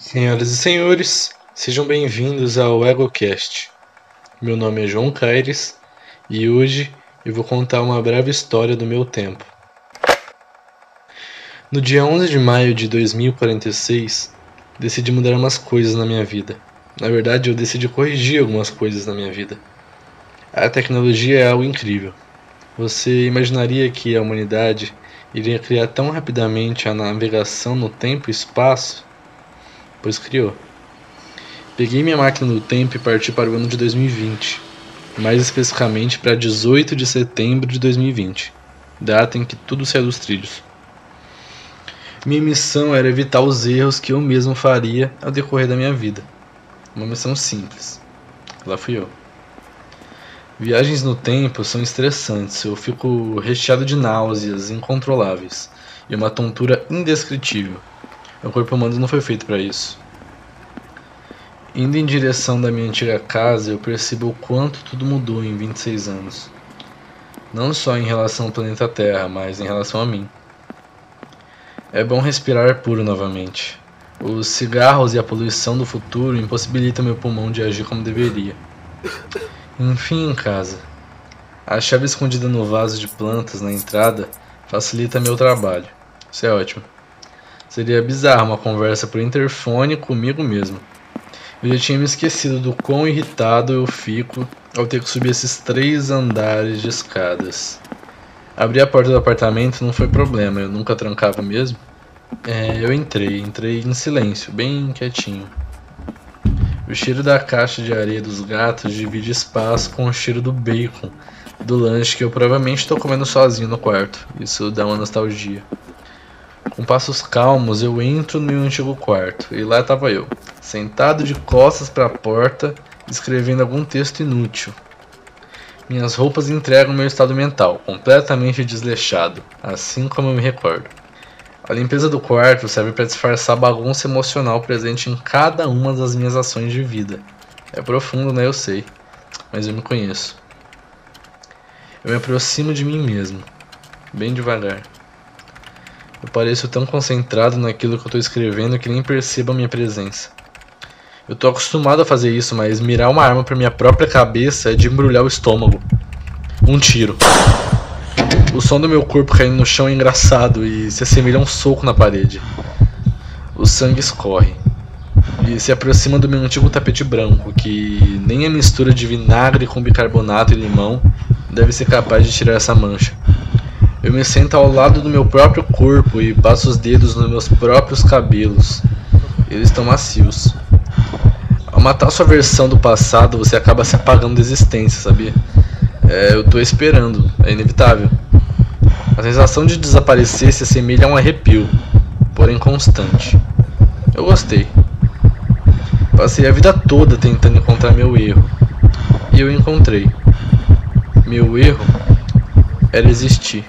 Senhoras e senhores, sejam bem-vindos ao EgoCast. Meu nome é João Caires e hoje eu vou contar uma breve história do meu tempo. No dia 11 de maio de 2046, decidi mudar umas coisas na minha vida. Na verdade, eu decidi corrigir algumas coisas na minha vida. A tecnologia é algo incrível. Você imaginaria que a humanidade iria criar tão rapidamente a navegação no tempo e espaço? Pois criou. Peguei minha máquina do tempo e parti para o ano de 2020, mais especificamente para 18 de setembro de 2020, data em que tudo saiu dos trilhos. Minha missão era evitar os erros que eu mesmo faria ao decorrer da minha vida. Uma missão simples. Lá fui eu. Viagens no tempo são estressantes, eu fico recheado de náuseas incontroláveis e uma tontura indescritível. Meu corpo humano não foi feito para isso. Indo em direção da minha antiga casa, eu percebo o quanto tudo mudou em 26 anos. Não só em relação ao planeta Terra, mas em relação a mim. É bom respirar puro novamente. Os cigarros e a poluição do futuro impossibilitam meu pulmão de agir como deveria. Enfim, em casa. A chave escondida no vaso de plantas na entrada facilita meu trabalho. Isso é ótimo. Seria bizarro uma conversa por interfone comigo mesmo. Eu já tinha me esquecido do quão irritado eu fico ao ter que subir esses três andares de escadas. Abrir a porta do apartamento não foi problema, eu nunca trancava mesmo. É, eu entrei, entrei em silêncio, bem quietinho. O cheiro da caixa de areia dos gatos divide espaço com o cheiro do bacon do lanche que eu provavelmente estou comendo sozinho no quarto. Isso dá uma nostalgia. Com passos calmos, eu entro no meu antigo quarto e lá estava eu, sentado de costas para a porta, escrevendo algum texto inútil. Minhas roupas entregam meu estado mental, completamente desleixado, assim como eu me recordo. A limpeza do quarto serve para disfarçar a bagunça emocional presente em cada uma das minhas ações de vida. É profundo, né? Eu sei. Mas eu me conheço. Eu me aproximo de mim mesmo, bem devagar. Eu pareço tão concentrado naquilo que eu estou escrevendo que nem percebo a minha presença. Eu estou acostumado a fazer isso, mas mirar uma arma para minha própria cabeça é de embrulhar o estômago. Um tiro. O som do meu corpo caindo no chão é engraçado e se assemelha a um soco na parede. O sangue escorre e se aproxima do meu antigo tapete branco, que nem a mistura de vinagre com bicarbonato e limão deve ser capaz de tirar essa mancha. Eu me sento ao lado do meu próprio corpo e passo os dedos nos meus próprios cabelos. Eles estão macios. Ao matar sua versão do passado, você acaba se apagando da existência, sabia? É, eu tô esperando, é inevitável. A sensação de desaparecer se assemelha a um arrepio, porém constante. Eu gostei. Passei a vida toda tentando encontrar meu erro. E eu encontrei. Meu erro era existir.